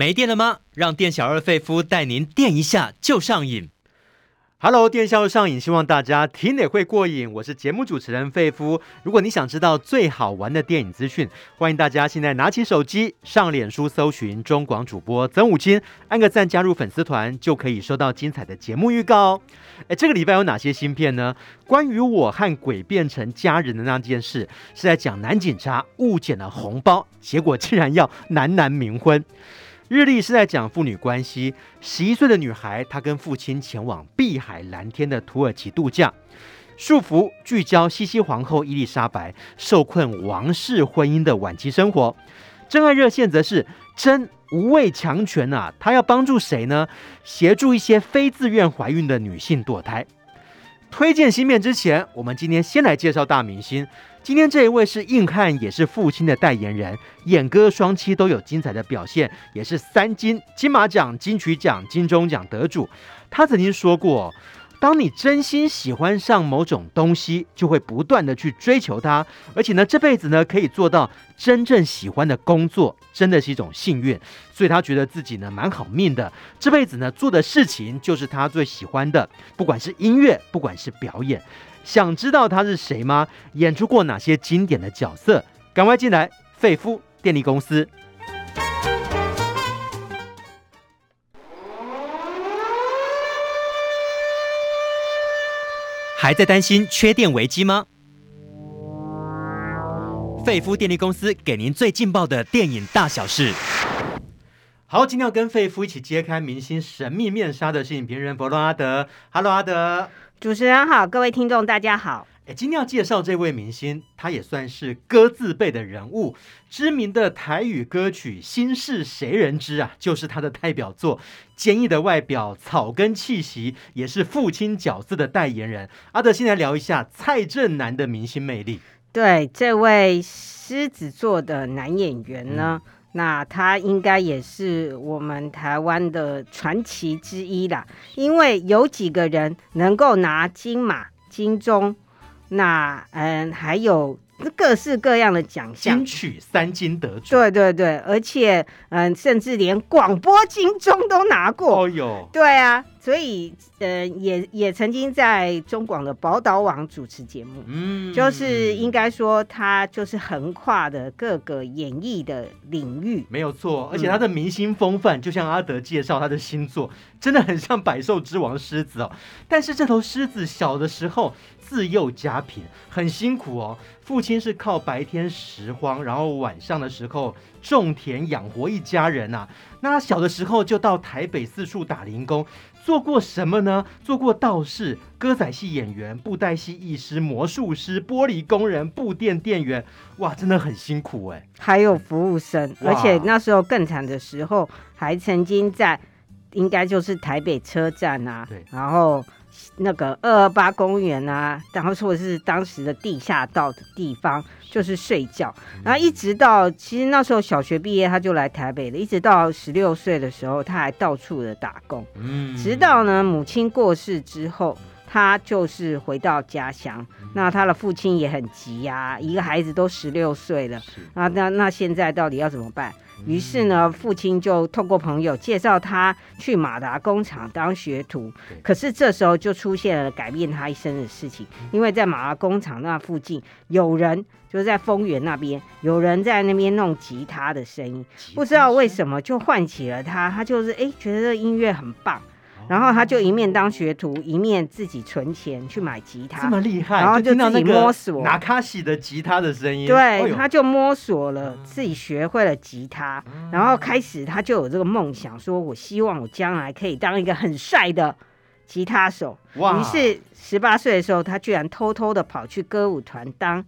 没电了吗？让店小二费夫带您电一下就上瘾。Hello，电销上瘾，希望大家听得会过瘾。我是节目主持人费夫。如果你想知道最好玩的电影资讯，欢迎大家现在拿起手机上脸书搜寻中广主播曾武金，按个赞加入粉丝团，就可以收到精彩的节目预告哦。诶，这个礼拜有哪些新片呢？关于我和鬼变成家人的那件事，是在讲男警察误捡了红包，结果竟然要男男冥婚。日历是在讲父女关系。十一岁的女孩，她跟父亲前往碧海蓝天的土耳其度假。束缚聚焦西西皇后伊丽莎白受困王室婚姻的晚期生活。真爱热线则是真无畏强权啊！她要帮助谁呢？协助一些非自愿怀孕的女性堕胎。推荐新片之前，我们今天先来介绍大明星。今天这一位是硬汉，也是父亲的代言人，演歌双栖都有精彩的表现，也是三金金马奖、金曲奖、金钟奖得主。他曾经说过。当你真心喜欢上某种东西，就会不断的去追求它，而且呢，这辈子呢可以做到真正喜欢的工作，真的是一种幸运。所以他觉得自己呢蛮好命的，这辈子呢做的事情就是他最喜欢的，不管是音乐，不管是表演。想知道他是谁吗？演出过哪些经典的角色？赶快进来，费夫电力公司。还在担心缺电危机吗？费夫电力公司给您最劲爆的电影大小事。好，今天要跟费夫一起揭开明星神秘面纱的是影评人佛洛阿德。Hello，阿德。主持人好，各位听众大家好。今天要介绍这位明星，他也算是歌字辈的人物。知名的台语歌曲《心事谁人知》啊，就是他的代表作。坚毅的外表，草根气息，也是父亲角色的代言人。阿德，先来聊一下蔡正南的明星魅力。对，这位狮子座的男演员呢，嗯、那他应该也是我们台湾的传奇之一啦。因为有几个人能够拿金马、金钟。那嗯，还有各式各样的奖项，金曲三金得主，对对对，而且嗯，甚至连广播金钟都拿过。哦哟，对啊。所以，呃，也也曾经在中广的宝岛网主持节目，嗯，就是应该说他就是横跨的各个演艺的领域，没有错。而且他的明星风范，就像阿德介绍他的星座，真的很像百兽之王狮子哦。但是这头狮子小的时候自幼家贫，很辛苦哦。父亲是靠白天拾荒，然后晚上的时候种田养活一家人啊。那他小的时候就到台北四处打零工。做过什么呢？做过道士、歌仔戏演员、布袋戏艺师、魔术师、玻璃工人、布店店员，哇，真的很辛苦哎。还有服务生，而且那时候更惨的时候，还曾经在，应该就是台北车站啊，对，然后。那个二二八公园啊，然后或者是当时的地下道的地方，就是睡觉。然后一直到其实那时候小学毕业，他就来台北了。一直到十六岁的时候，他还到处的打工。嗯，直到呢母亲过世之后，他就是回到家乡。那他的父亲也很急呀，一个孩子都十六岁了，啊，那那现在到底要怎么办？于是呢，父亲就透过朋友介绍他去马达工厂当学徒。可是这时候就出现了改变他一生的事情，因为在马达工厂那附近有人，就是在丰原那边有人在那边弄吉他的声音，不知道为什么就唤起了他，他就是哎觉得这音乐很棒。然后他就一面当学徒，一面自己存钱去买吉他，这么厉害。然后就自己摸索拿卡西的吉他的声音，对，哎、他就摸索了，自己学会了吉他，嗯、然后开始他就有这个梦想，说我希望我将来可以当一个很帅的吉他手。哇！于是十八岁的时候，他居然偷偷的跑去歌舞团当。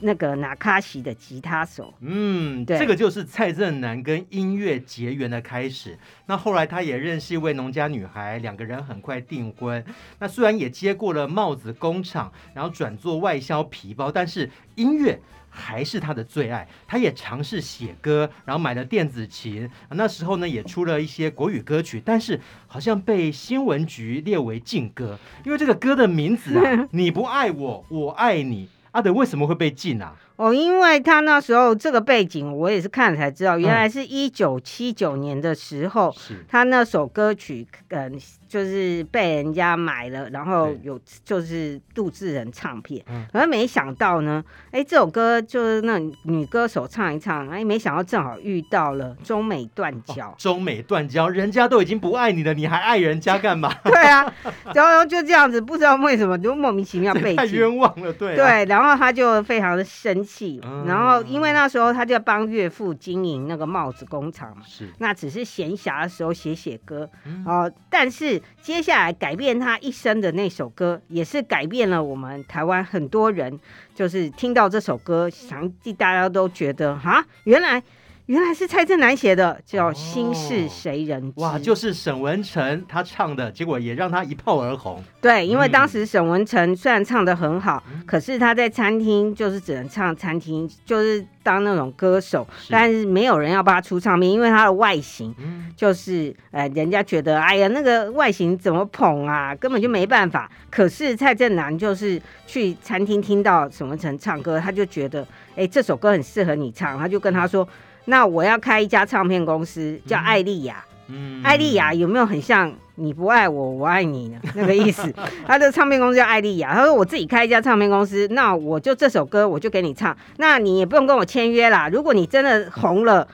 那个纳卡西的吉他手，嗯，对，这个就是蔡正南跟音乐结缘的开始。那后来他也认识一位农家女孩，两个人很快订婚。那虽然也接过了帽子工厂，然后转做外销皮包，但是音乐还是他的最爱。他也尝试写歌，然后买了电子琴。那时候呢，也出了一些国语歌曲，但是好像被新闻局列为禁歌，因为这个歌的名字啊，你不爱我，我爱你。阿德为什么会被禁啊？哦，因为他那时候这个背景，我也是看了才知道，原来是一九七九年的时候，嗯、他那首歌曲，嗯，就是被人家买了，然后有就是杜自人唱片，可是没想到呢，哎，这首歌就是那女歌手唱一唱，哎，没想到正好遇到了中美断交，哦、中美断交，人家都已经不爱你了，你还爱人家干嘛？对啊，然后就这样子，不知道为什么就莫名其妙被太冤枉了，对、啊、对，然后他就非常的生气，嗯、然后因为那时候他就帮岳父经营那个帽子工厂嘛，是，那只是闲暇的时候写写歌，嗯、哦，但是接下来改变他一生的那首歌，也是改变了我们台湾很多人，就是听到这首歌，想必大家都觉得哈，原来。原来是蔡振南写的，叫《心事谁人知》。哇，就是沈文成他唱的，结果也让他一炮而红。对，因为当时沈文成虽然唱的很好，嗯、可是他在餐厅就是只能唱餐厅，就是当那种歌手，是但是没有人要帮他出唱片，因为他的外形，就是呃，人家觉得哎呀，那个外形怎么捧啊，根本就没办法。可是蔡振南就是去餐厅听到沈文成唱歌，他就觉得哎，这首歌很适合你唱，他就跟他说。那我要开一家唱片公司，叫艾丽亚。嗯，艾丽亚有没有很像你不爱我，我爱你呢？那个意思。他的唱片公司叫艾丽亚。他说我自己开一家唱片公司，那我就这首歌我就给你唱，那你也不用跟我签约啦。如果你真的红了，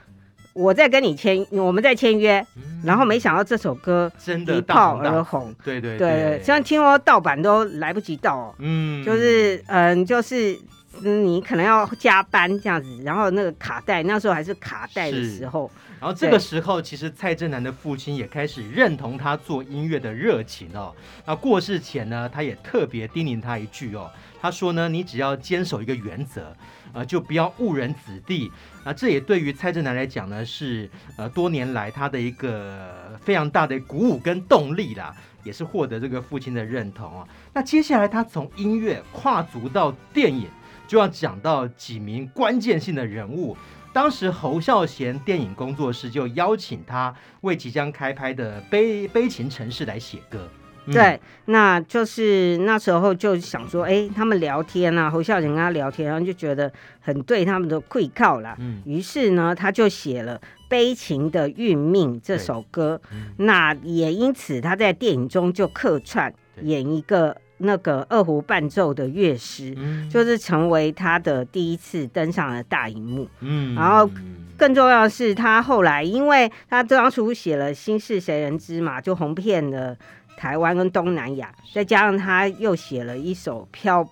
我再跟你签，我们再签约。然后没想到这首歌真的一炮而红。对对对，像听说盗版都来不及盗。嗯，就是嗯，就是。你可能要加班这样子，然后那个卡带，那时候还是卡带的时候，然后这个时候，其实蔡振南的父亲也开始认同他做音乐的热情哦。那过世前呢，他也特别叮咛他一句哦，他说呢，你只要坚守一个原则，呃，就不要误人子弟。啊这也对于蔡振南来讲呢，是呃多年来他的一个非常大的鼓舞跟动力啦，也是获得这个父亲的认同哦。那接下来他从音乐跨足到电影。就要讲到几名关键性的人物。当时侯孝贤电影工作室就邀请他为即将开拍的《悲悲情城市》来写歌。嗯、对，那就是那时候就想说，哎，他们聊天啊，侯孝贤跟他聊天，然后就觉得很对他们的愧靠啦。嗯，于是呢，他就写了《悲情的运命》这首歌。嗯、那也因此，他在电影中就客串演一个。那个二胡伴奏的乐师，嗯、就是成为他的第一次登上了大荧幕。嗯，然后更重要的是，他后来因为他当初写了《心事谁人知》嘛，就红遍了台湾跟东南亚。再加上他又写了一首飘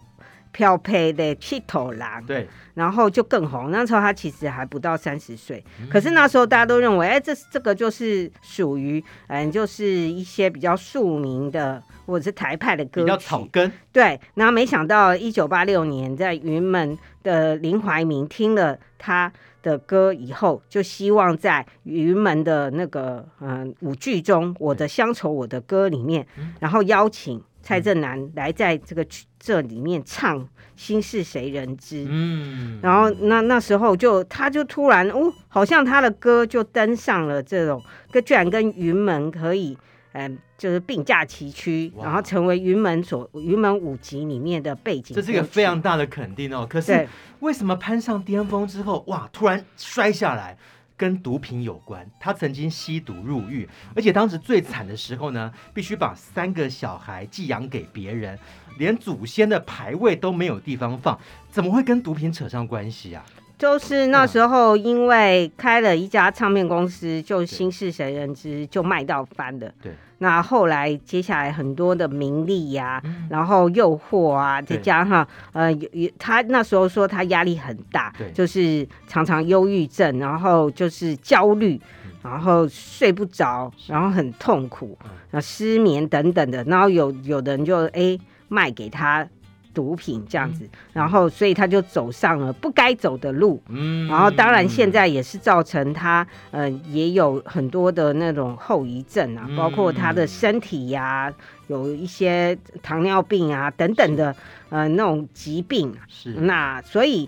飘配的《七头狼》，对，然后就更红。那时候他其实还不到三十岁，嗯、可是那时候大家都认为，哎，这这个就是属于嗯，就是一些比较庶民的。或者是台派的歌曲，比较草根。对，然后没想到一九八六年，在云门的林怀民听了他的歌以后，就希望在云门的那个嗯舞剧中，《我的乡愁我的歌》里面，嗯、然后邀请蔡振南来在这个这里面唱《心事谁人知》。嗯，然后那那时候就他就突然哦，好像他的歌就登上了这种，跟居然跟云门可以。嗯，就是并驾齐驱，然后成为云门所云门舞集里面的背景。这是一个非常大的肯定哦。可是为什么攀上巅峰之后，哇，突然摔下来？跟毒品有关。他曾经吸毒入狱，而且当时最惨的时候呢，必须把三个小孩寄养给别人，连祖先的牌位都没有地方放，怎么会跟毒品扯上关系啊？就是那时候，因为开了一家唱片公司，就心事谁人知，就卖到翻了。对，那后来接下来很多的名利呀、啊，嗯、然后诱惑啊，再加上呃，有他那时候说他压力很大，对。就是常常忧郁症，然后就是焦虑，然后睡不着，然后很痛苦，然后失眠等等的，然后有有的人就哎卖给他。毒品这样子，然后所以他就走上了不该走的路，嗯，然后当然现在也是造成他，呃，也有很多的那种后遗症啊，包括他的身体呀、啊，有一些糖尿病啊等等的，呃，那种疾病。是，那所以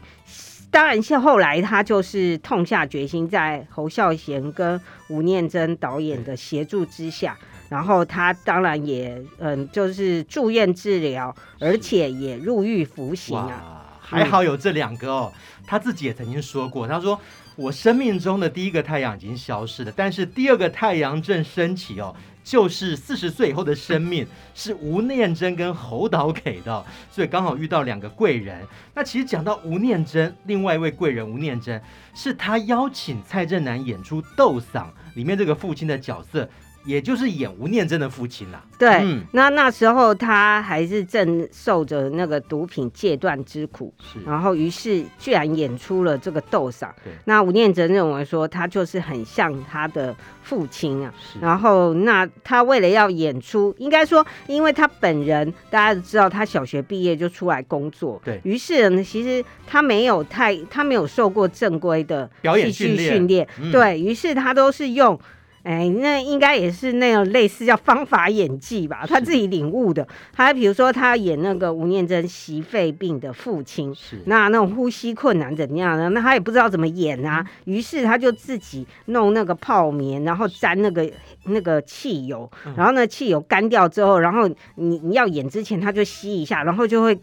当然是后来他就是痛下决心，在侯孝贤跟吴念真导演的协助之下。然后他当然也嗯，就是住院治疗，而且也入狱服刑啊。还好有这两个哦。他自己也曾经说过，他说我生命中的第一个太阳已经消失了，但是第二个太阳正升起哦。就是四十岁以后的生命是吴念真跟侯导给的，所以刚好遇到两个贵人。那其实讲到吴念真，另外一位贵人吴念真是他邀请蔡振南演出《斗嗓》里面这个父亲的角色。也就是演吴念真的父亲啦。对，嗯、那那时候他还是正受着那个毒品戒断之苦，是然后于是居然演出了这个斗赏。那吴念真认为说他就是很像他的父亲啊。是然后那他为了要演出，应该说，因为他本人大家都知道，他小学毕业就出来工作，对于是呢，其实他没有太他没有受过正规的表演训练，训练嗯、对于是他都是用。哎，那应该也是那种类似叫方法演技吧，他自己领悟的。他比如说，他演那个吴念真袭肺病的父亲，是那那种呼吸困难怎样呢，那他也不知道怎么演啊，于是他就自己弄那个泡棉，然后沾那个那个汽油，然后呢汽油干掉之后，然后你你要演之前他就吸一下，然后就会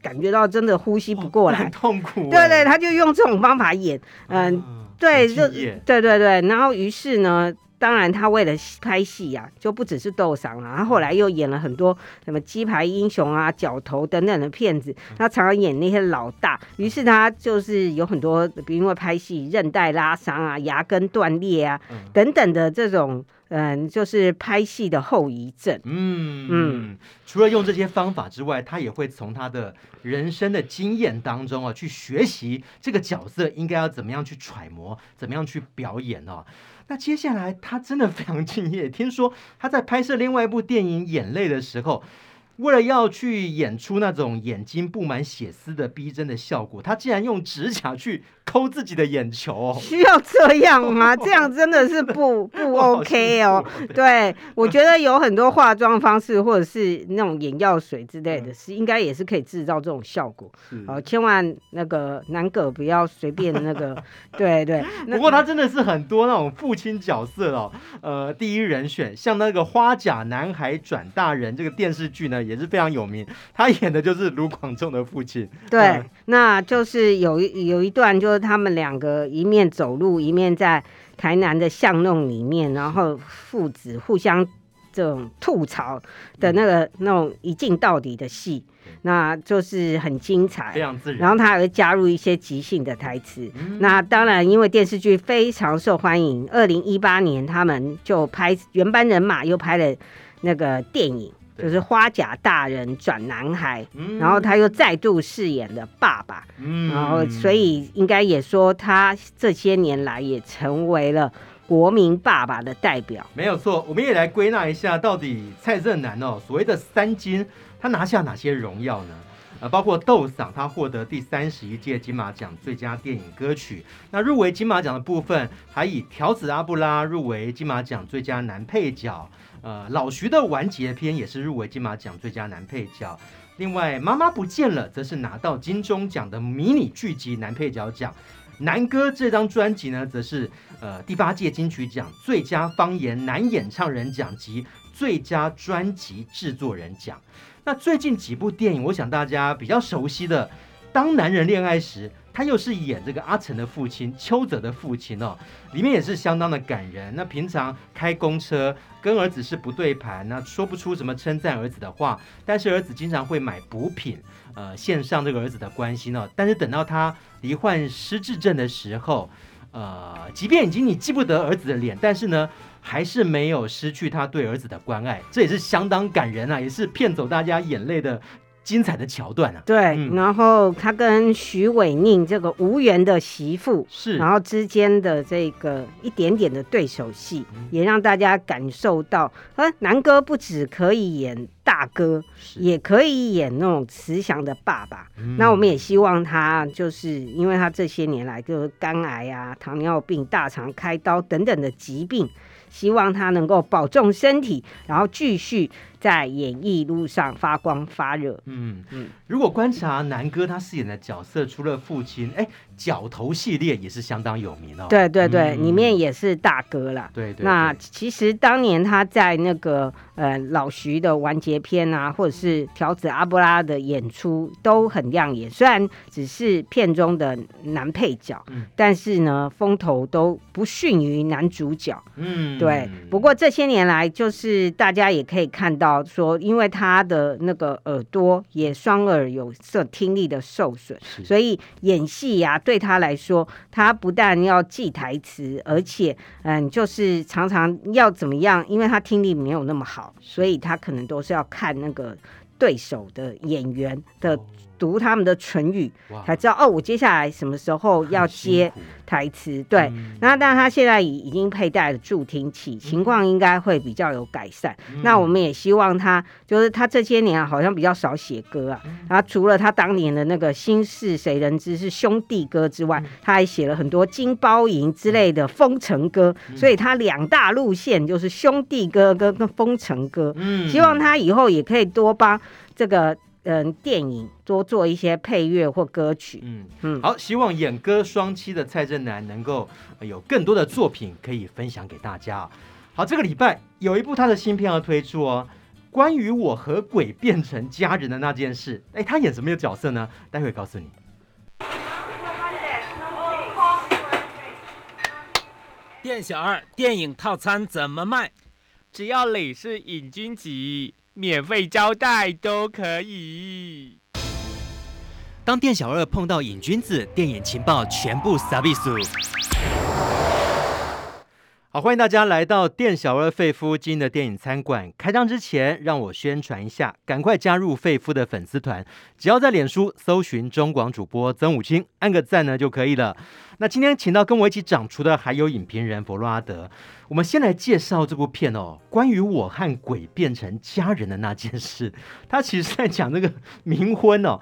感觉到真的呼吸不过来，很痛苦。对对，他就用这种方法演，嗯。嗯对，就对对对，然后于是呢，当然他为了拍戏呀、啊，就不只是斗嗓了，他后来又演了很多什么鸡排英雄啊、角头等等的片子，他常常演那些老大，于是他就是有很多，比如因为拍戏韧带拉伤啊、牙根断裂啊等等的这种。嗯，就是拍戏的后遗症。嗯嗯，嗯除了用这些方法之外，他也会从他的人生的经验当中啊，去学习这个角色应该要怎么样去揣摩，怎么样去表演哦。那接下来他真的非常敬业，听说他在拍摄另外一部电影《眼泪》的时候。为了要去演出那种眼睛布满血丝的逼真的效果，他竟然用指甲去抠自己的眼球。哦，需要这样吗？这样真的是不不 OK 哦。对，我觉得有很多化妆方式或者是那种眼药水之类的，是应该也是可以制造这种效果。哦是，千万那个南哥不要随便那个。对 对。不过他真的是很多那种父亲角色哦，呃，第一人选，像那个《花甲男孩转大人》这个电视剧呢。也是非常有名，他演的就是卢广仲的父亲。对，嗯、那就是有一有一段，就是他们两个一面走路，一面在台南的巷弄里面，然后父子互相这种吐槽的那个、嗯、那种一镜到底的戏，那就是很精彩，非常自然。然后他还会加入一些即兴的台词。嗯、那当然，因为电视剧非常受欢迎，二零一八年他们就拍原班人马又拍了那个电影。就是花甲大人转男孩，嗯、然后他又再度饰演了爸爸，嗯、然后所以应该也说他这些年来也成为了国民爸爸的代表。没有错，我们也来归纳一下，到底蔡正南哦，所谓的三金，他拿下哪些荣耀呢？呃，包括斗嗓，他获得第三十一届金马奖最佳电影歌曲。那入围金马奖的部分，还以条子阿布拉入围金马奖最佳男配角。呃，老徐的完结篇也是入围金马奖最佳男配角。另外，妈妈不见了，则是拿到金钟奖的迷你剧集男配角奖。南歌这张专辑呢，则是呃第八届金曲奖最佳方言男演唱人奖及最佳专辑制作人奖。那最近几部电影，我想大家比较熟悉的，《当男人恋爱时》。他又是演这个阿成的父亲，邱泽的父亲哦，里面也是相当的感人。那平常开公车跟儿子是不对盘，那说不出什么称赞儿子的话，但是儿子经常会买补品，呃，献上这个儿子的关心哦。但是等到他罹患失智症的时候，呃，即便已经你记不得儿子的脸，但是呢，还是没有失去他对儿子的关爱，这也是相当感人啊，也是骗走大家眼泪的。精彩的桥段啊，对，嗯、然后他跟徐伟宁这个无缘的媳妇是，然后之间的这个一点点的对手戏，嗯、也让大家感受到，呃，南哥不只可以演大哥，也可以演那种慈祥的爸爸。嗯、那我们也希望他，就是因为他这些年来就是肝癌啊、糖尿病、大肠开刀等等的疾病。希望他能够保重身体，然后继续在演艺路上发光发热。嗯嗯，如果观察南哥他饰演的角色，除了父亲，哎。角头系列也是相当有名哦。对对对，嗯、里面也是大哥啦。对，对对。那其实当年他在那个呃老徐的完结篇啊，或者是条子阿布拉的演出都很亮眼。虽然只是片中的男配角，嗯、但是呢风头都不逊于男主角。嗯，对。不过这些年来，就是大家也可以看到说，因为他的那个耳朵也双耳有色听力的受损，所以演戏呀、啊。对他来说，他不但要记台词，而且，嗯，就是常常要怎么样？因为他听力没有那么好，所以他可能都是要看那个对手的演员的。读他们的唇语，才知道哦，我接下来什么时候要接台词？对，那但他现在已已经佩戴了助听器，情况应该会比较有改善。那我们也希望他，就是他这些年啊，好像比较少写歌啊。然后除了他当年的那个《心事谁人知》是兄弟歌之外，他还写了很多金包银之类的风尘歌。所以他两大路线就是兄弟歌跟跟风尘歌。嗯，希望他以后也可以多帮这个。嗯，电影多做一些配乐或歌曲。嗯嗯，嗯好，希望演歌双栖的蔡振南能够有更多的作品可以分享给大家。好，这个礼拜有一部他的新片要推出哦，关于我和鬼变成家人的那件事。哎，他演什么角色呢？待会告诉你。店小二，电影套餐怎么卖？只要你是瘾君子。免费招待都可以。当店小二碰到瘾君子，电影情报全部撒比苏。欢迎大家来到店小二费夫经营的电影餐馆。开张之前，让我宣传一下，赶快加入费夫的粉丝团，只要在脸书搜寻中广主播曾武清，按个赞呢就可以了。那今天请到跟我一起掌厨的还有影评人佛洛阿德。我们先来介绍这部片哦，关于我和鬼变成家人的那件事。他其实在讲那个冥婚哦，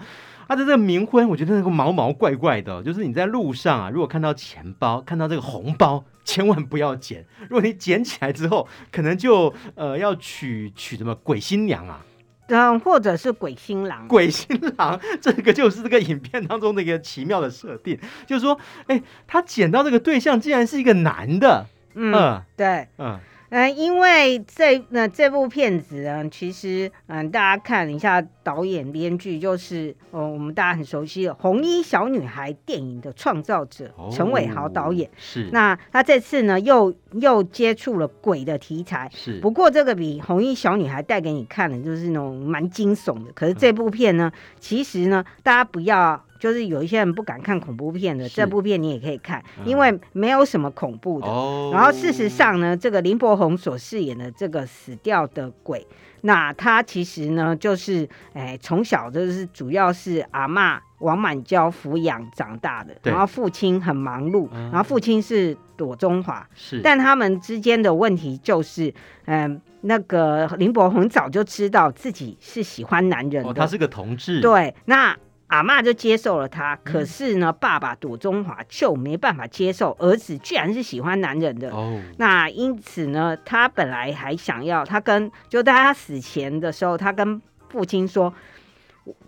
他的这个冥婚，我觉得那个毛毛怪怪的，就是你在路上啊，如果看到钱包，看到这个红包，千万不要捡。如果你捡起来之后，可能就呃要娶娶什么鬼新娘啊。嗯，或者是鬼新郎，鬼新郎，这个就是这个影片当中的一个奇妙的设定，就是说，哎，他捡到这个对象竟然是一个男的，嗯，嗯对，嗯。嗯，因为这那这部片子呢，其实嗯，大家看一下导演编剧，就是哦，我们大家很熟悉的《红衣小女孩》电影的创造者陈伟豪导演。是。那他这次呢，又又接触了鬼的题材。是。不过这个比《红衣小女孩》带给你看的，就是那种蛮惊悚的。可是这部片呢，嗯、其实呢，大家不要。就是有一些人不敢看恐怖片的，是这部片你也可以看，嗯、因为没有什么恐怖的。哦、然后事实上呢，这个林柏宏所饰演的这个死掉的鬼，那他其实呢，就是哎从小就是主要是阿嬷王满娇抚养长大的，然后父亲很忙碌，嗯、然后父亲是朵中华，是，但他们之间的问题就是，嗯、呃，那个林柏宏早就知道自己是喜欢男人的，哦、他是个同志，对，那。阿妈就接受了他，可是呢，爸爸庹宗华就没办法接受儿子居然是喜欢男人的。哦，那因此呢，他本来还想要，他跟就在他死前的时候，他跟父亲说，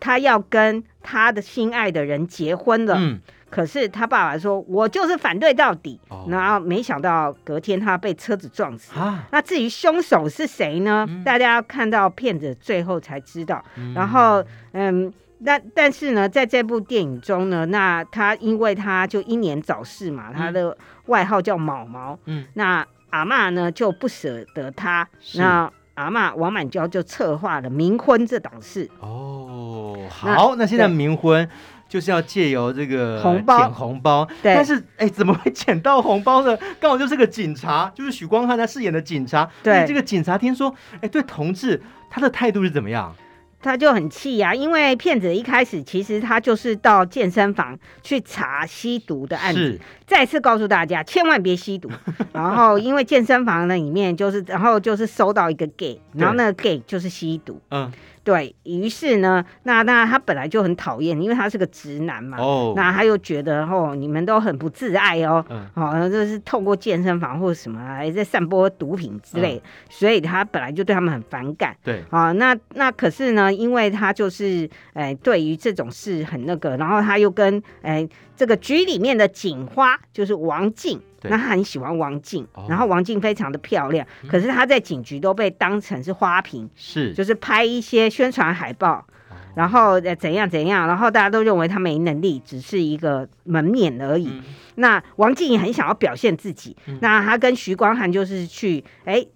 他要跟他的心爱的人结婚了。嗯，可是他爸爸说，我就是反对到底。哦，然后没想到隔天他被车子撞死。啊，那至于凶手是谁呢？嗯，大家要看到片子最后才知道。嗯，然后，嗯。那但是呢，在这部电影中呢，那他因为他就英年早逝嘛，嗯、他的外号叫毛毛。嗯，那阿嬷呢就不舍得他，那阿嬷王满娇就策划了冥婚这档事。哦，好，那，那现在冥婚就是要借由这个红包捡红包，对但是哎，怎么会 捡到红包呢？刚好就是个警察，就是许光汉他饰演的警察。对，这个警察听说，哎，对同志他的态度是怎么样？他就很气呀、啊，因为骗子一开始其实他就是到健身房去查吸毒的案子，再次告诉大家千万别吸毒。然后因为健身房那里面就是，然后就是收到一个 gay，然后那个 gay 就是吸毒。嗯，对，于是呢，那那他本来就很讨厌，因为他是个直男嘛。哦。那他又觉得哦，你们都很不自爱哦。嗯。哦，就是透过健身房或者什么还在散播毒品之类，嗯、所以他本来就对他们很反感。对。啊，那那可是呢，因为他就是哎，对于这种事很那个，然后他又跟哎这个局里面的警花就是王静。那他很喜欢王静，哦、然后王静非常的漂亮，嗯、可是他在警局都被当成是花瓶，是。就是拍一些宣传海报，哦、然后呃怎样怎样，然后大家都认为他没能力，只是一个门面而已。嗯、那王静也很想要表现自己，嗯、那他跟徐光汉就是去哎。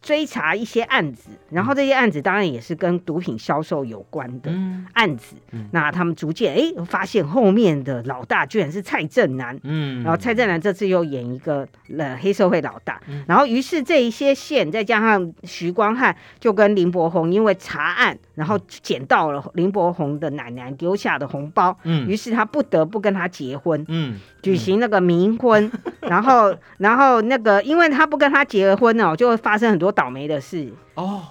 追查一些案子，然后这些案子当然也是跟毒品销售有关的案子。那他们逐渐哎发现后面的老大居然是蔡正南，嗯，然后蔡正南这次又演一个了黑社会老大，嗯、然后于是这一些线再加上徐光汉就跟林柏宏因为查案，然后捡到了林柏宏的奶奶丢下的红包，嗯，于是他不得不跟他结婚，嗯，举行那个冥婚，嗯、然后然后那个因为他不跟他结婚哦，就会发生很多。倒霉的事哦，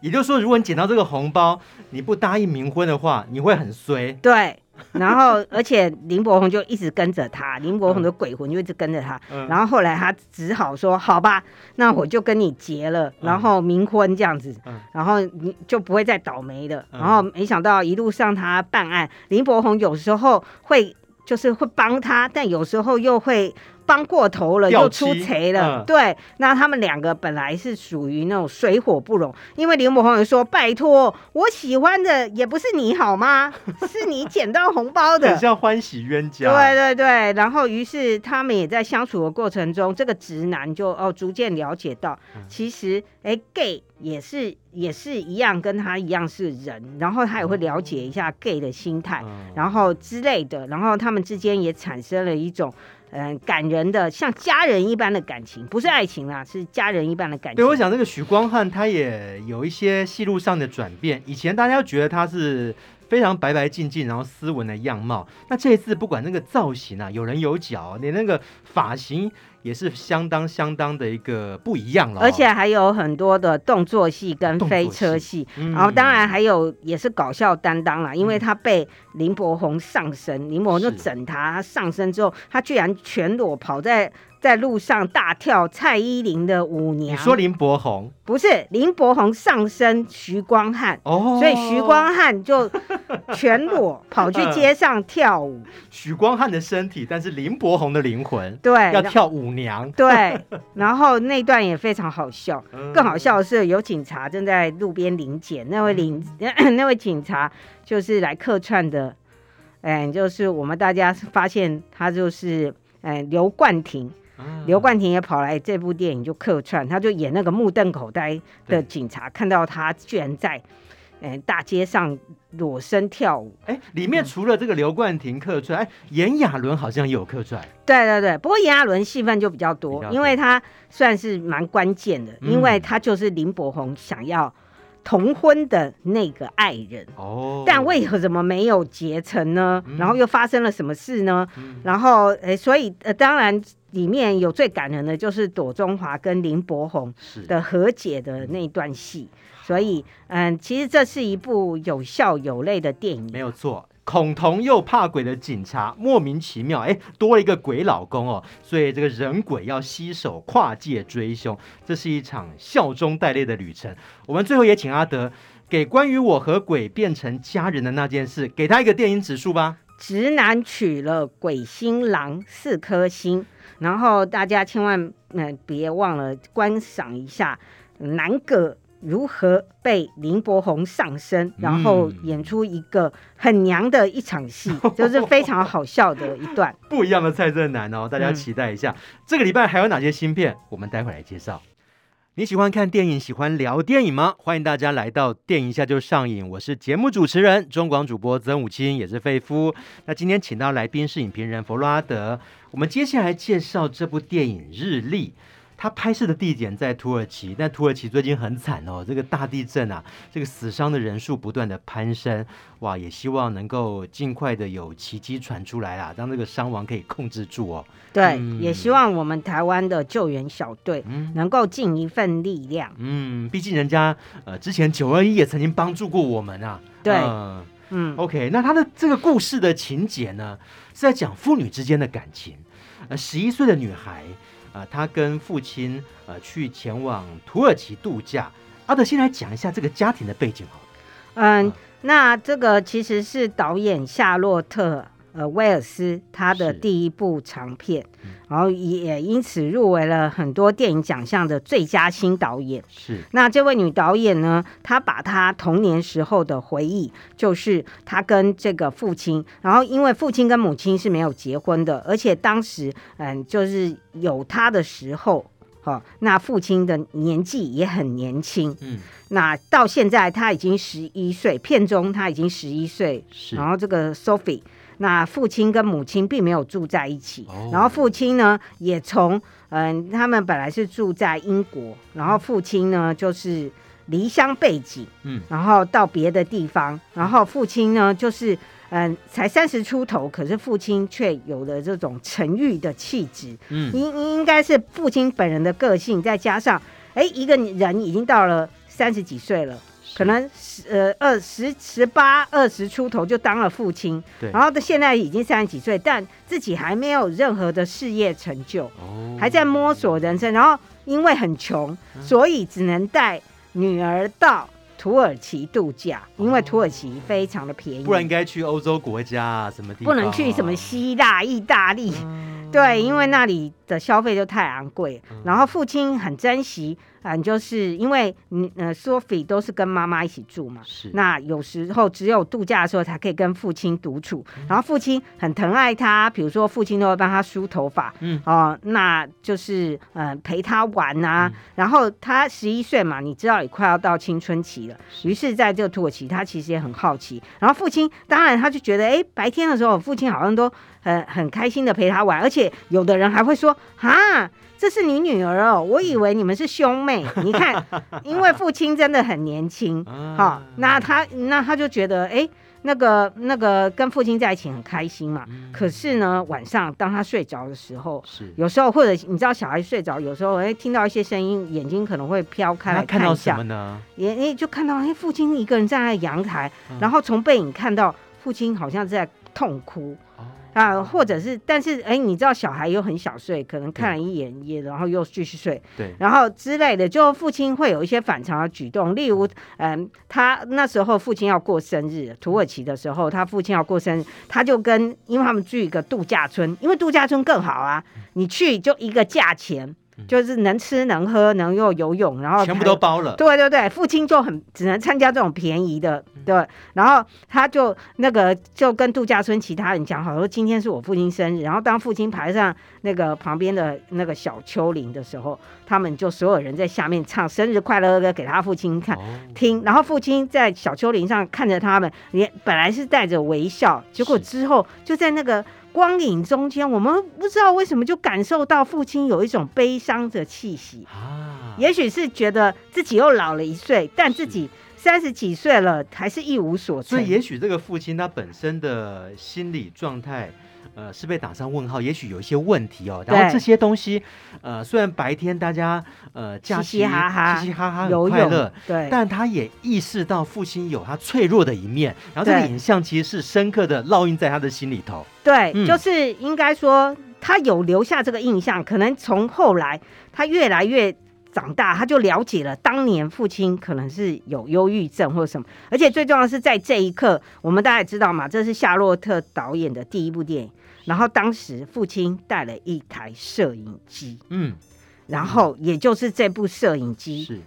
也就是说，如果你捡到这个红包，你不答应冥婚的话，你会很衰。对，然后而且林柏宏就一直跟着他，林柏宏的鬼魂就一直跟着他。嗯、然后后来他只好说：“好吧，那我就跟你结了，然后冥婚这样子，嗯、然后你就不会再倒霉了。嗯”然后没想到一路上他办案，林柏宏有时候会就是会帮他，但有时候又会。帮过头了，又出贼了。嗯、对，那他们两个本来是属于那种水火不容，因为林柏宏说：“拜托，我喜欢的也不是你好吗？是你捡到红包的，很像欢喜冤家。”对对对，然后于是他们也在相处的过程中，这个直男就哦逐渐了解到，嗯、其实哎 gay 也是也是一样，跟他一样是人，然后他也会了解一下 gay 的心态，嗯、然后之类的，然后他们之间也产生了一种。嗯，感人的像家人一般的感情，不是爱情啦，是家人一般的感情。对，我想那个许光汉他也有一些戏路上的转变。以前大家觉得他是非常白白净净，然后斯文的样貌。那这一次不管那个造型啊，有人有脚，连那个发型。也是相当相当的一个不一样了，而且还有很多的动作戏跟飞车戏，嗯、然后当然还有也是搞笑担当啦，嗯、因为他被林柏宏上身，林柏宏就整他，他上身之后，他居然全裸跑在。在路上大跳蔡依林的舞娘。你说林柏宏？不是林柏宏上身徐光汉哦，所以徐光汉就全裸跑去街上跳舞。徐光汉的身体，但是林柏宏的灵魂，对，要跳舞娘。对，然后那段也非常好笑。更好笑的是，有警察正在路边临检，那位领 那位警察就是来客串的，哎，就是我们大家发现他就是哎刘冠廷。刘冠廷也跑来这部电影就客串，他就演那个目瞪口呆的警察，看到他居然在，欸、大街上裸身跳舞。哎，里面除了这个刘冠廷客串，哎，炎亚纶好像也有客串。对对对，不过炎亚纶戏份就比较多，较因为他算是蛮关键的，嗯、因为他就是林柏宏想要同婚的那个爱人。哦，但为何怎么没有结成呢？嗯、然后又发生了什么事呢？嗯、然后，哎，所以呃，当然。里面有最感人的就是朵中华跟林柏宏的和解的那段戏，所以嗯，其实这是一部有笑有泪的电影，没有错。恐同又怕鬼的警察莫名其妙哎，多了一个鬼老公哦，所以这个人鬼要携手跨界追凶，这是一场笑中带泪的旅程。我们最后也请阿德给关于我和鬼变成家人的那件事，给他一个电影指数吧。直男娶了鬼新郎，四颗星。然后大家千万嗯、呃、别忘了观赏一下南葛如何被林柏宏上身，嗯、然后演出一个很娘的一场戏，就是非常好笑的一段。不一样的蔡正南哦，大家期待一下。嗯、这个礼拜还有哪些新片？我们待会来介绍。你喜欢看电影，喜欢聊电影吗？欢迎大家来到电影一下就上瘾。我是节目主持人中广主播曾武清，也是费夫。那今天请到来宾是影评人弗洛阿德。我们接下来介绍这部电影《日历》，他拍摄的地点在土耳其，但土耳其最近很惨哦，这个大地震啊，这个死伤的人数不断的攀升，哇，也希望能够尽快的有奇迹传出来啊，让这个伤亡可以控制住哦。对，嗯、也希望我们台湾的救援小队能够尽一份力量。嗯，毕竟人家呃之前九二一也曾经帮助过我们啊。对，呃、嗯，OK，那他的这个故事的情节呢，是在讲父女之间的感情。呃，十一岁的女孩。啊，他跟父亲呃去前往土耳其度假。阿德先来讲一下这个家庭的背景好。嗯，那这个其实是导演夏洛特。呃，威尔斯他的第一部长片，嗯、然后也因此入围了很多电影奖项的最佳新导演。是，那这位女导演呢，她把她童年时候的回忆，就是她跟这个父亲，然后因为父亲跟母亲是没有结婚的，而且当时嗯，就是有他的时候，那父亲的年纪也很年轻。嗯，那到现在他已经十一岁，片中他已经十一岁。是，然后这个 Sophie。那父亲跟母亲并没有住在一起，哦、然后父亲呢也从嗯，他们本来是住在英国，然后父亲呢就是离乡背井，嗯，然后到别的地方，然后父亲呢就是嗯才三十出头，可是父亲却有了这种沉郁的气质，嗯，应应该是父亲本人的个性，再加上哎一个人已经到了三十几岁了。可能十呃二十十八二十出头就当了父亲，对，然后他现在已经三十几岁，但自己还没有任何的事业成就，哦，还在摸索人生。然后因为很穷，嗯，所以只能带女儿到土耳其度假，因为土耳其非常的便宜，不然应该去欧洲国家啊，什么地方？不能去什么希腊、意大利，嗯，对，因为那里的消费就太昂贵。嗯，然后父亲很珍惜。嗯，就是因为嗯呃，Sophie 都是跟妈妈一起住嘛，是。那有时候只有度假的时候才可以跟父亲独处，嗯、然后父亲很疼爱他，比如说父亲都会帮他梳头发，嗯哦，那就是呃陪他玩呐、啊。嗯、然后他十一岁嘛，你知道也快要到青春期了，于是，是在这个土耳其，他其实也很好奇。然后父亲当然他就觉得，哎，白天的时候父亲好像都很很开心的陪他玩，而且有的人还会说，哈。这是你女儿哦，我以为你们是兄妹。你看，因为父亲真的很年轻，好、哦，那他那他就觉得，哎，那个那个跟父亲在一起很开心嘛。嗯、可是呢，晚上当他睡着的时候，是有时候或者你知道，小孩睡着，有时候哎听到一些声音，眼睛可能会飘开来看一下，看到什么呢？也哎就看到哎父亲一个人站在阳台，嗯、然后从背影看到父亲好像在痛哭。哦啊，或者是，但是，哎，你知道小孩又很小睡，可能看了一眼也，然后又继续睡，对，然后之类的，就父亲会有一些反常的举动，例如，嗯，他那时候父亲要过生日，土耳其的时候，他父亲要过生日，他就跟，因为他们住一个度假村，因为度假村更好啊，你去就一个价钱。就是能吃能喝能又游泳，然后全部都包了。对对对，父亲就很只能参加这种便宜的，对。然后他就那个就跟度假村其他人讲好说，今天是我父亲生日。然后当父亲爬上那个旁边的那个小丘陵的时候，他们就所有人在下面唱生日快乐歌给他父亲看听。然后父亲在小丘陵上看着他们，也本来是带着微笑，结果之后就在那个。光影中间，我们不知道为什么就感受到父亲有一种悲伤的气息啊。也许是觉得自己又老了一岁，但自己三十几岁了，还是一无所成。所以，也许这个父亲他本身的心理状态。呃，是被打上问号，也许有一些问题哦。然后这些东西，呃，虽然白天大家呃假期嘻嘻哈哈、嘻嘻哈哈很快乐，对，但他也意识到父亲有他脆弱的一面。然后这个影像其实是深刻的烙印在他的心里头。对，嗯、就是应该说他有留下这个印象。可能从后来他越来越长大，他就了解了当年父亲可能是有忧郁症或者什么。而且最重要的是，在这一刻，我们大家也知道嘛，这是夏洛特导演的第一部电影。然后当时父亲带了一台摄影机，嗯，然后也就是这部摄影机是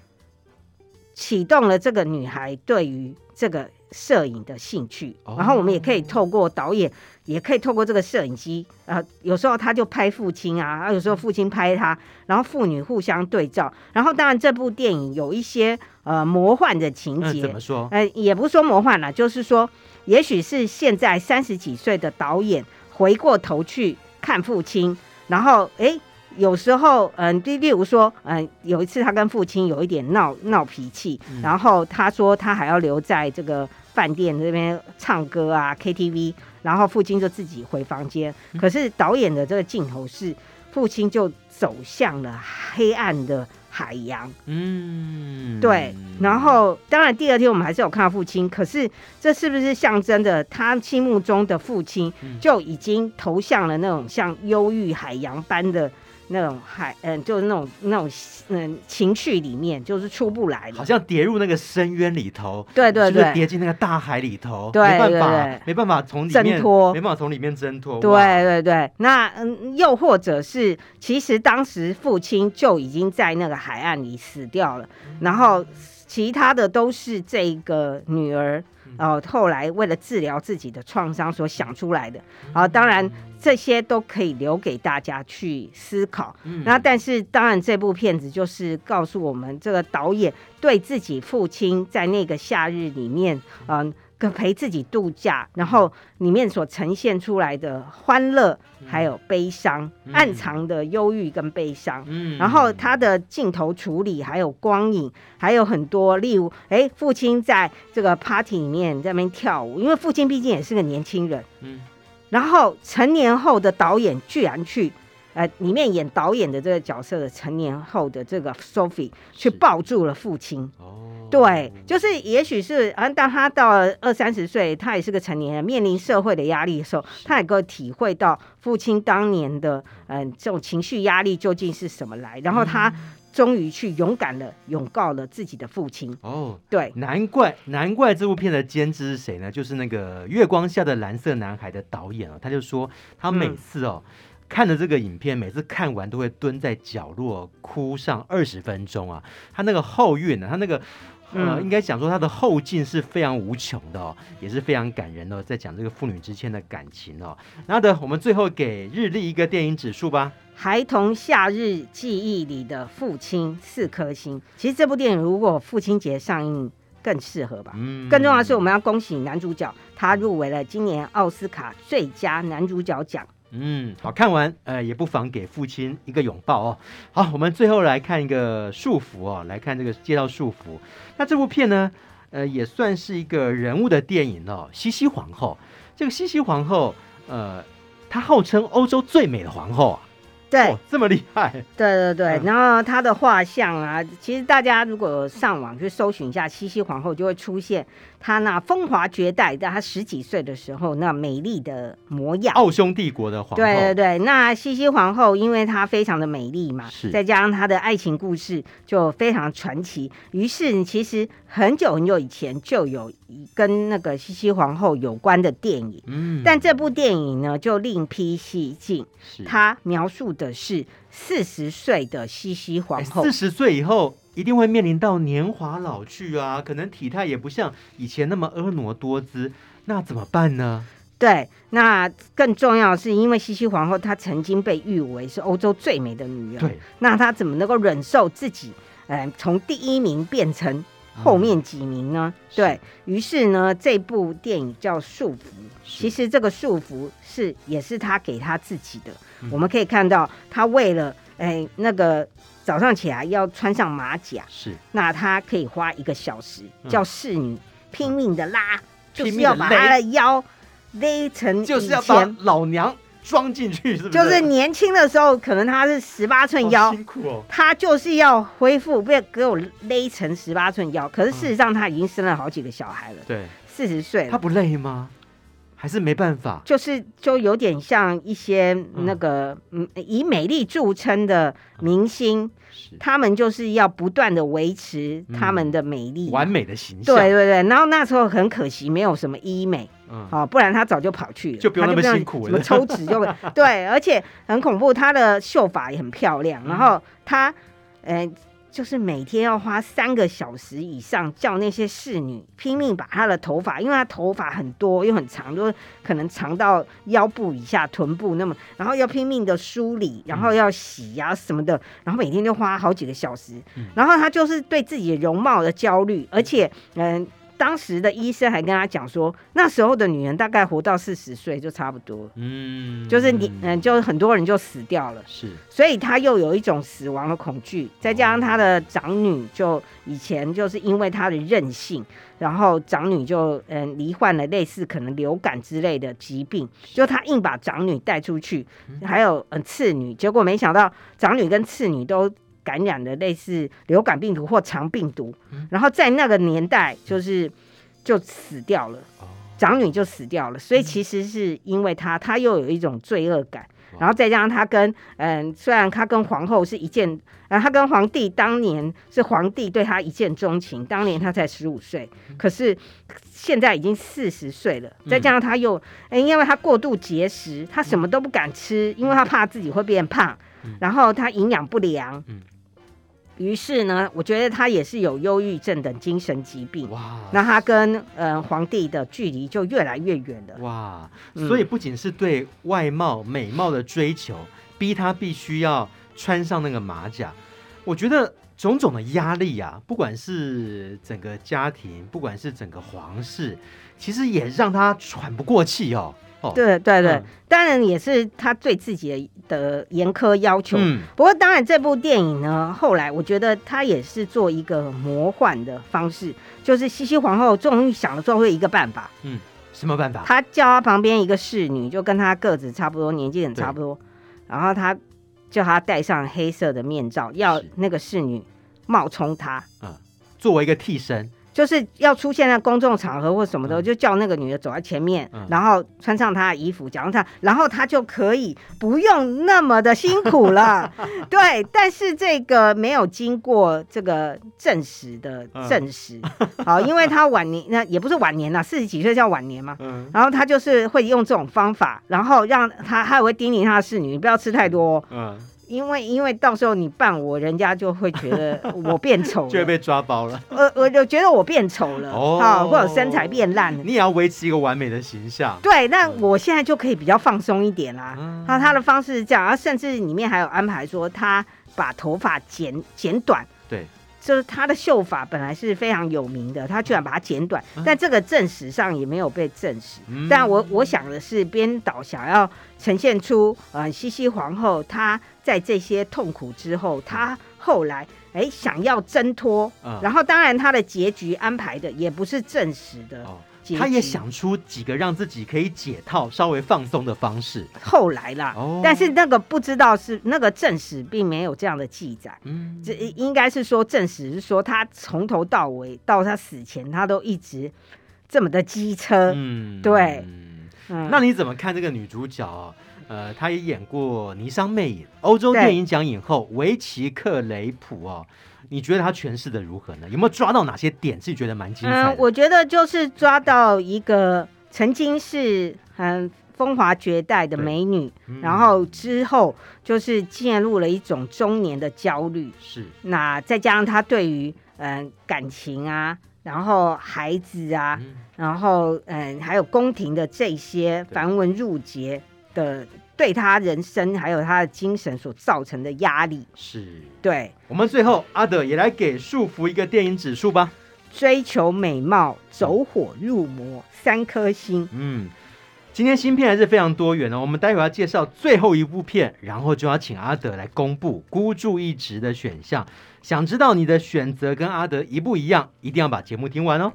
启动了这个女孩对于这个摄影的兴趣。哦、然后我们也可以透过导演，也可以透过这个摄影机，呃，有时候他就拍父亲啊，有时候父亲拍他，然后父女互相对照。然后当然这部电影有一些呃魔幻的情节，怎么说？呃，也不说魔幻了，就是说，也许是现在三十几岁的导演。回过头去看父亲，然后哎，有时候，嗯，例例如说，嗯，有一次他跟父亲有一点闹闹脾气，嗯、然后他说他还要留在这个饭店这边唱歌啊 KTV，然后父亲就自己回房间。嗯、可是导演的这个镜头是父亲就走向了黑暗的海洋。嗯，对。然后当然第二天我们还是有看到父亲，可是这是不是象征着他心目中的父亲就已经投向了那种像忧郁海洋般的？那种海，嗯，就是那种那种嗯情绪里面，就是出不来的，好像跌入那个深渊里头，对对对，跌进那个大海里头，对，没办法，没办法从里面挣脱，没办法从里面挣脱，对对对。那嗯，又或者是，其实当时父亲就已经在那个海岸里死掉了，嗯、然后其他的都是这个女儿。哦，后来为了治疗自己的创伤所想出来的，啊、哦，当然这些都可以留给大家去思考。嗯、那但是当然，这部片子就是告诉我们，这个导演对自己父亲在那个夏日里面，嗯、呃。跟陪自己度假，然后里面所呈现出来的欢乐，还有悲伤，嗯、暗藏的忧郁跟悲伤。嗯，然后他的镜头处理，还有光影，还有很多，例如，哎，父亲在这个 party 里面在那边跳舞，因为父亲毕竟也是个年轻人。嗯，然后成年后的导演居然去，呃，里面演导演的这个角色的成年后的这个 Sophie 去抱住了父亲。哦。对，就是也许是啊，当他到了二三十岁，他也是个成年人，面临社会的压力的时候，他也够体会到父亲当年的嗯、呃、这种情绪压力究竟是什么来，然后他终于去勇敢的拥告了自己的父亲。哦，对，难怪难怪这部片的监制是谁呢？就是那个《月光下的蓝色男孩》的导演啊，他就说他每次哦。嗯看了这个影片，每次看完都会蹲在角落哭上二十分钟啊！他那个后运呢，他那个呃，应该讲说他的后劲是非常无穷的哦，也是非常感人的，在讲这个父女之间的感情哦。那的，我们最后给日历一个电影指数吧。孩童夏日记忆里的父亲四颗星。其实这部电影如果父亲节上映更适合吧。嗯。更重要的是，我们要恭喜男主角，他入围了今年奥斯卡最佳男主角奖。嗯，好，看完，呃，也不妨给父亲一个拥抱哦。好，我们最后来看一个束缚哦，来看这个介绍束缚。那这部片呢，呃，也算是一个人物的电影哦。西西皇后，这个西西皇后，呃，她号称欧洲最美的皇后啊。对、哦，这么厉害。对对对，嗯、然后她的画像啊，其实大家如果上网去搜寻一下西西皇后，就会出现。她那风华绝代，在她十几岁的时候，那美丽的模样。奥匈帝国的皇后。对对对，那西西皇后，因为她非常的美丽嘛，是再加上她的爱情故事就非常传奇，于是其实很久很久以前就有跟那个西西皇后有关的电影。嗯。但这部电影呢，就另辟蹊径，它描述的是四十岁的西西皇后。四十岁以后。一定会面临到年华老去啊，可能体态也不像以前那么婀娜多姿，那怎么办呢？对，那更重要的是，因为西西皇后她曾经被誉为是欧洲最美的女人，对，那她怎么能够忍受自己，呃，从第一名变成后面几名呢？嗯、对于是呢，这部电影叫《束缚》，其实这个束缚是也是他给他自己的。嗯、我们可以看到，他为了哎那个。早上起来要穿上马甲，是那他可以花一个小时，嗯、叫侍女拼命的拉，嗯、就是要把他的腰勒成，就是要把老娘装进去，是不是？就是年轻的时候可能他是十八寸腰，辛苦哦，他就是要恢复，不要给我勒成十八寸腰。可是事实上他已经生了好几个小孩了，对、嗯，四十岁，他不累吗？还是没办法，就是就有点像一些那个嗯，以美丽著称的明星，嗯、他们就是要不断的维持他们的美丽、嗯，完美的形象。对对对，然后那时候很可惜，没有什么医美，嗯、哦，不然他早就跑去了，就不用那么辛苦了，什么抽脂就 对，而且很恐怖，他的秀发也很漂亮，然后他，嗯、呃。就是每天要花三个小时以上，叫那些侍女拼命把她的头发，因为她头发很多又很长，就可能长到腰部以下、臀部那么，然后要拼命的梳理，然后要洗呀、啊、什么的，然后每天就花好几个小时。然后她就是对自己的容貌的焦虑，而且嗯，当时的医生还跟他讲说，那时候的女人大概活到四十岁就差不多，嗯，就是你嗯，就很多人就死掉了，是，所以他又有一种死亡的恐惧，再加上他的长女就以前就是因为他的任性，然后长女就嗯罹患了类似可能流感之类的疾病，就他硬把长女带出去，还有嗯次女，结果没想到长女跟次女都。感染的类似流感病毒或肠病毒，然后在那个年代就是就死掉了，长女就死掉了，所以其实是因为他，他又有一种罪恶感，然后再加上他跟嗯，虽然他跟皇后是一见，然后他跟皇帝当年是皇帝对他一见钟情，当年他才十五岁，可是现在已经四十岁了，再加上他又哎，因为他过度节食，他什么都不敢吃，因为他怕自己会变胖，然后他营养不良，于是呢，我觉得他也是有忧郁症等精神疾病。哇，那他跟呃皇帝的距离就越来越远了。哇，所以不仅是对外貌美貌的追求，逼他必须要穿上那个马甲。我觉得种种的压力啊，不管是整个家庭，不管是整个皇室，其实也让他喘不过气哦。哦，对对对，嗯、当然也是他对自己的严苛要求。嗯，不过当然这部电影呢，后来我觉得他也是做一个魔幻的方式，就是西西皇后终于想了最后一个办法。嗯，什么办法？他叫他旁边一个侍女，就跟他个子差不多，年纪也差不多，然后他叫他戴上黑色的面罩，要那个侍女冒充他，嗯，作为一个替身。就是要出现在公众场合或什么的，嗯、就叫那个女的走在前面，嗯、然后穿上她的衣服，假装她，然后她就可以不用那么的辛苦了。对，但是这个没有经过这个证实的证实，嗯、好，因为她晚年那也不是晚年了，四十几岁叫晚年嘛。嗯、然后她就是会用这种方法，然后让她，她也会叮咛她的侍女，你不要吃太多。嗯。因为因为到时候你扮我，人家就会觉得 我变丑了，就会被抓包了。我我就觉得我变丑了，哦，哦，或者身材变烂了。你也要维持一个完美的形象。对，那我现在就可以比较放松一点啦。嗯、他他的方式是这样，然后甚至里面还有安排说他把头发剪剪短。对。就是他的秀法本来是非常有名的，他居然把它剪短，嗯、但这个证史上也没有被证实。嗯、但我我想的是，编导想要呈现出，呃，西西皇后她在这些痛苦之后，她后来哎、欸、想要挣脱，嗯、然后当然她的结局安排的也不是证实的。哦他也想出几个让自己可以解套、稍微放松的方式。后来啦，哦、但是那个不知道是那个正史并没有这样的记载。嗯，这应该是说正史是说他从头到尾到他死前，他都一直这么的机车。嗯，对。嗯，那你怎么看这个女主角？呃，她也演过《霓裳魅影》，欧洲电影奖影后维奇克雷普哦。你觉得他诠释的如何呢？有没有抓到哪些点是觉得蛮精彩的？嗯，我觉得就是抓到一个曾经是很风华绝代的美女，嗯、然后之后就是陷入了一种中年的焦虑。是，那再加上她对于嗯、呃、感情啊，然后孩子啊，嗯、然后嗯还有宫廷的这些繁文缛节的。对他人生还有他的精神所造成的压力是，对。我们最后阿德也来给束缚一个电影指数吧。追求美貌，走火入魔，三颗星。嗯，今天新片还是非常多元的哦。我们待会要介绍最后一部片，然后就要请阿德来公布孤注一掷的选项。想知道你的选择跟阿德一不一样，一定要把节目听完哦。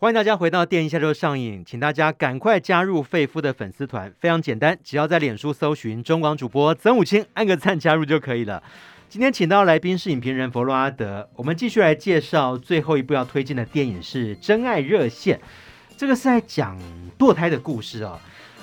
欢迎大家回到电影一下就上映，请大家赶快加入费夫的粉丝团，非常简单，只要在脸书搜寻中广主播曾武清，按个赞加入就可以了。今天请到来宾是影评人佛洛阿德，我们继续来介绍最后一部要推荐的电影是《真爱热线》，这个是在讲堕胎的故事哦。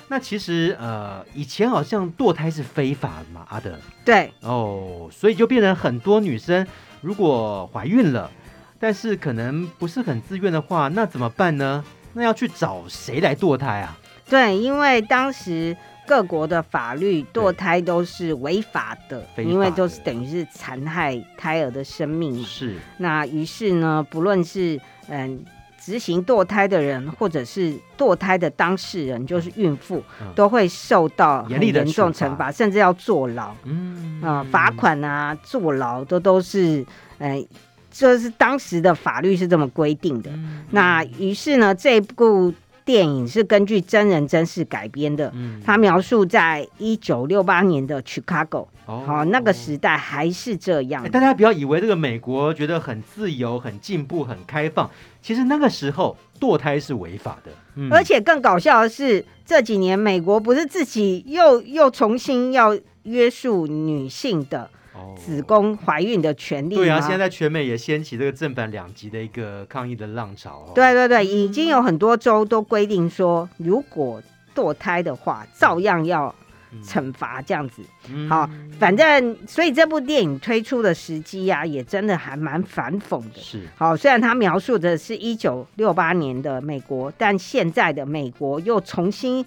那其实呃，以前好像堕胎是非法的嘛，阿德。对。哦，所以就变成很多女生如果怀孕了。但是可能不是很自愿的话，那怎么办呢？那要去找谁来堕胎啊？对，因为当时各国的法律堕胎都是违法的，法的因为都是等于是残害胎儿的生命。是。那于是呢，不论是嗯执行堕胎的人，或者是堕胎的当事人，就是孕妇，嗯、都会受到严厉的严重惩罚，甚至要坐牢。嗯啊，罚款啊，坐牢都都是嗯。就是当时的法律是这么规定的。嗯、那于是呢，这部电影是根据真人真事改编的。嗯，它描述在一九六八年的 Chicago，哦，哦，那个时代还是这样、欸。大家不要以为这个美国觉得很自由、很进步、很开放，其实那个时候堕胎是违法的。嗯、而且更搞笑的是，这几年美国不是自己又又重新要约束女性的。子宫怀孕的权利，对啊，现在全美也掀起这个正反两极的一个抗议的浪潮。对对对，已经有很多州都规定说，如果堕胎的话，照样要惩罚这样子。嗯、好，反正所以这部电影推出的时机啊，也真的还蛮反讽的。是，好，虽然他描述的是一九六八年的美国，但现在的美国又重新。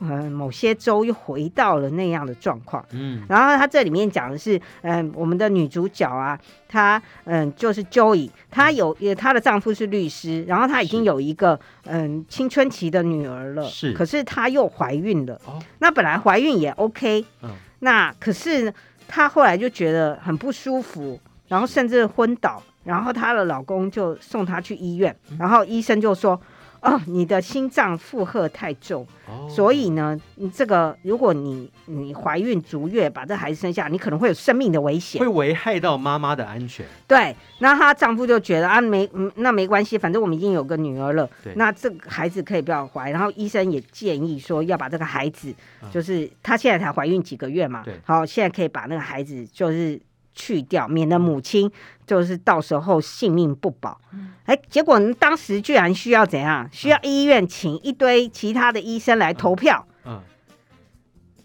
嗯，某些州又回到了那样的状况。嗯，然后他这里面讲的是，嗯，我们的女主角啊，她嗯就是 Joey，她有她的丈夫是律师，然后她已经有一个嗯青春期的女儿了，是，可是她又怀孕了。哦，那本来怀孕也 OK，嗯，那可是她后来就觉得很不舒服，然后甚至昏倒，然后她的老公就送她去医院，然后医生就说。哦，你的心脏负荷太重，哦、所以呢，你这个如果你你怀孕足月把这孩子生下，你可能会有生命的危险，会危害到妈妈的安全。对，那她丈夫就觉得啊，没，那没关系，反正我们已经有个女儿了，那这个孩子可以不要怀。然后医生也建议说要把这个孩子，就是她现在才怀孕几个月嘛，对好，现在可以把那个孩子就是。去掉，免得母亲就是到时候性命不保。哎、嗯，结果当时居然需要怎样？需要医院请一堆其他的医生来投票。嗯，嗯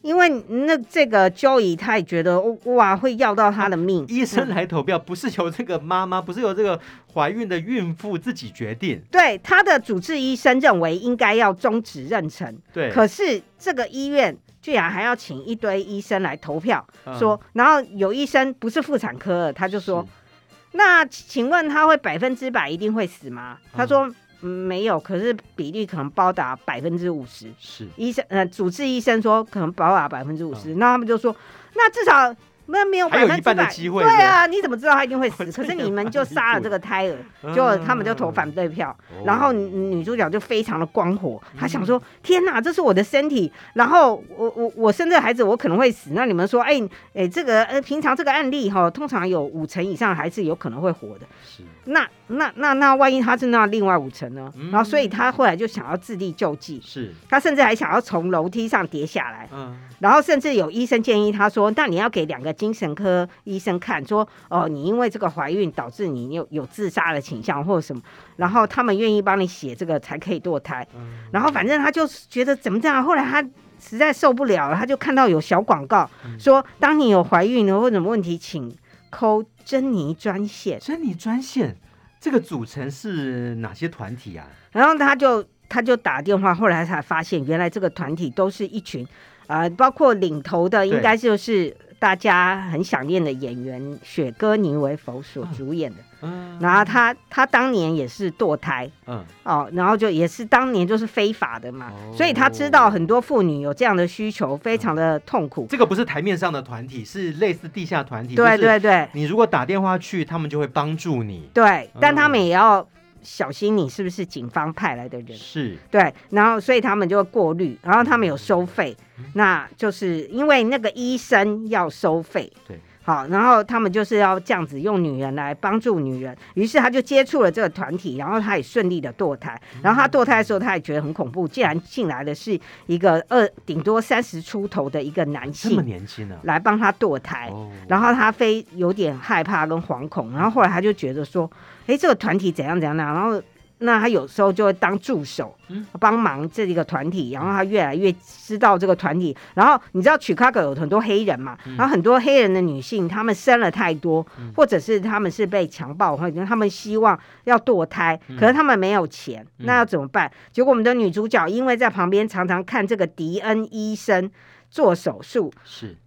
因为那这个 Joey 他也觉得哇，会要到他的命。医生来投票，不是由这个妈妈，不是由这个怀孕的孕妇自己决定。对，他的主治医生认为应该要终止妊娠。对，可是这个医院。居然还要请一堆医生来投票，嗯、说，然后有医生不是妇产科，他就说，那请问他会百分之百一定会死吗？嗯、他说、嗯、没有，可是比例可能高达百分之五十。是医生呃，主治医生说可能高达百分之五十，那他们就说，那至少。那没有百分之百的机会，对啊，你怎么知道他一定会死？可是你们就 杀了这个胎儿，就他们就投反对票，然后女主角就非常的光火，她想说：天哪，这是我的身体，然后我我我生这个孩子，我可能会死。那你们说，哎哎，这个呃，平常这个案例哈，通常有五成以上的孩子有可能会活的。是，那那那那万一他是那另外五成呢？然后所以他后来就想要自力救济，是他甚至还想要从楼梯上跌下来。嗯。然后甚至有医生建议他说：“那你要给两个精神科医生看，说哦，你因为这个怀孕导致你有有自杀的倾向或者什么，然后他们愿意帮你写这个才可以堕胎。嗯、然后反正他就觉得怎么这样，后来他实在受不了了，他就看到有小广告、嗯、说，当你有怀孕或者什么问题，请 call 珍妮专线。珍妮专线这个组成是哪些团体啊？然后他就他就打电话，后来才发现原来这个团体都是一群。”呃，包括领头的应该就是大家很想念的演员雪歌妮维佛所主演的。嗯，然后他他当年也是堕胎，嗯，哦，然后就也是当年就是非法的嘛，哦、所以他知道很多妇女有这样的需求，非常的痛苦。这个不是台面上的团体，是类似地下团体。对对对，你如果打电话去，他们就会帮助你。对，但他们也要。小心，你是不是警方派来的人？是对，然后所以他们就会过滤，然后他们有收费，嗯、那就是因为那个医生要收费。对，好，然后他们就是要这样子用女人来帮助女人，于是他就接触了这个团体，然后他也顺利的堕胎。然后他堕胎的时候，他也觉得很恐怖，竟然进来的是一个二顶多三十出头的一个男性，这么年轻呢，来帮他堕胎，哦、然后他非有点害怕跟惶恐，然后后来他就觉得说。哎，这个团体怎样怎样呢？然后，那他有时候就会当助手，帮忙这一个团体。然后他越来越知道这个团体。然后你知道，Chicago 有很多黑人嘛？然后很多黑人的女性，她们生了太多，或者是她们是被强暴，或者她们希望要堕胎，可是她们没有钱，那要怎么办？结果我们的女主角因为在旁边常常看这个迪恩医生做手术，是。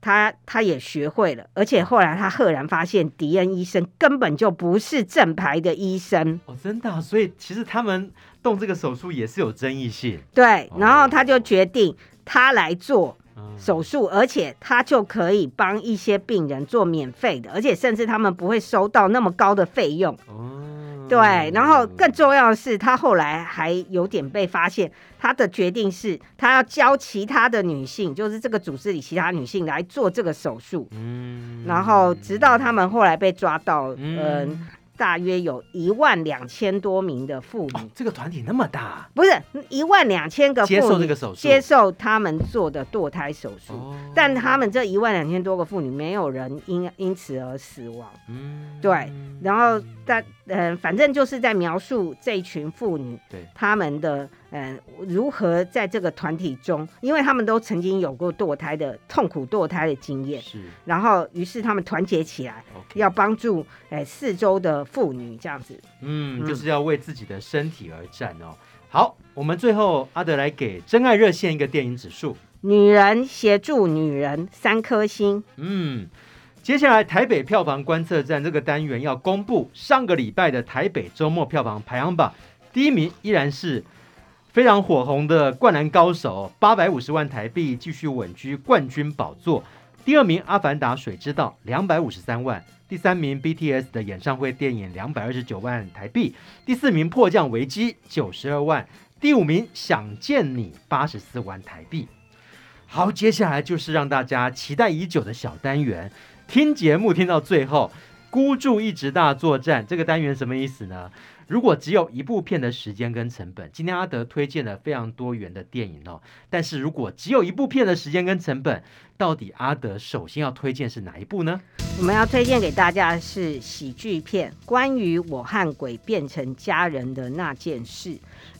他他也学会了，而且后来他赫然发现，迪恩医生根本就不是正牌的医生哦，真的啊，所以其实他们动这个手术也是有争议性。对，然后他就决定他来做手术，而且他就可以帮一些病人做免费的，而且甚至他们不会收到那么高的费用。哦，对，然后更重要的是，他后来还有点被发现，他的决定是他要教其他的女性，就是这个组织里其他女性来做这个手术。嗯，然后直到他们后来被抓到，嗯。呃大约有一万两千多名的妇女，哦，这个团体那么大，不是一万两千个接受这个手术，接受他们做的堕胎手术，哦，但他们这一万两千多个妇女，没有人因因此而死亡。嗯，对，然后但嗯、呃，反正就是在描述这一群妇女，对他们的。嗯，如何在这个团体中，因为他们都曾经有过堕胎的痛苦堕胎的经验，是，然后于是他们团结起来，Okay. 要帮助哎四周的妇女这样子，嗯，就是要为自己的身体而战哦。好，我们最后阿德来给真爱热线一个电影指数，女人协助女人三颗星。嗯，接下来台北票房观测站这个单元要公布上个礼拜的台北周末票房排行榜，第一名依然是。非常火红的《灌篮高手》，八百五十万台币继续稳居冠军宝座。第二名《阿凡达：水之道》，两百五十三万。第三名 BTS 的演唱会电影，两百二十九万台币。第四名《迫降危机》，九十二万。第五名《想见你》，八十四万台币。好，接下来就是让大家期待已久的小单元，听节目听到最后，孤注一掷大作战。这个单元什么意思呢？如果只有一部片的时间跟成本，今天阿德推荐了非常多元的电影哦。但是如果只有一部片的时间跟成本，到底阿德首先要推荐是哪一部呢？我们要推荐给大家的是喜剧片，关于我和鬼变成家人的那件事。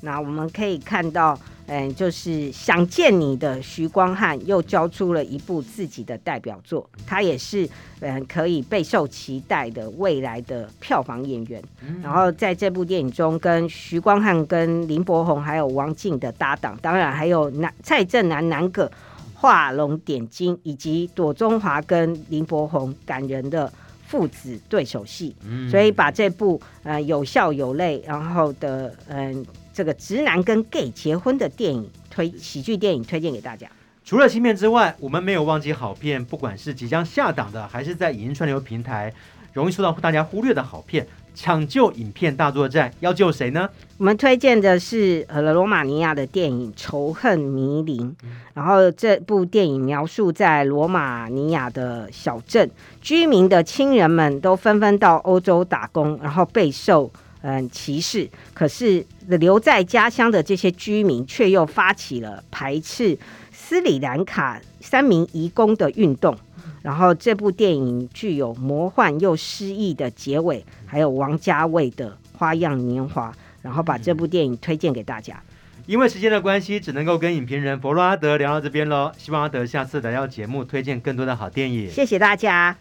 那我们可以看到。嗯，就是想见你的徐光汉又交出了一部自己的代表作，他也是嗯可以备受期待的未来的票房演员。嗯、然后在这部电影中，跟徐光汉、跟林柏宏还有王静的搭档，当然还有南蔡正南南葛画龙点睛，以及朵中华跟林柏宏感人的父子对手戏。嗯、所以把这部呃有笑有泪，然后的嗯。这个直男跟 gay 结婚的电影推喜剧电影推荐给大家。除了新片之外，我们没有忘记好片，不管是即将下档的，还是在影音串流平台容易受到大家忽略的好片，抢救影片大作战，要救谁呢？我们推荐的是呃罗马尼亚的电影《仇恨迷邻》，嗯、然后这部电影描述在罗马尼亚的小镇居民的亲人们都纷纷到欧洲打工，然后备受。嗯，歧视。可是留在家乡的这些居民却又发起了排斥斯里兰卡三名移工的运动。然后这部电影具有魔幻又诗意的结尾，还有王家卫的《花样年华》。然后把这部电影推荐给大家。因为时间的关系，只能够跟影评人佛罗阿德聊到这边喽。希望阿德下次来到节目，推荐更多的好电影。谢谢大家。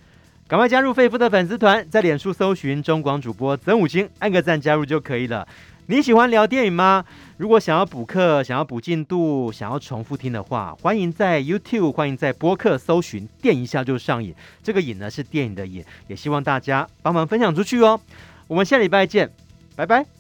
赶快加入费夫的粉丝团，在脸书搜寻中广主播曾武金，按个赞加入就可以了。你喜欢聊电影吗？如果想要补课、想要补进度、想要重复听的话，欢迎在 YouTube、欢迎在播客搜寻“电一下就上瘾”。这个“瘾”呢是电影的“瘾”，也希望大家帮忙分享出去哦。我们下礼拜见，拜拜。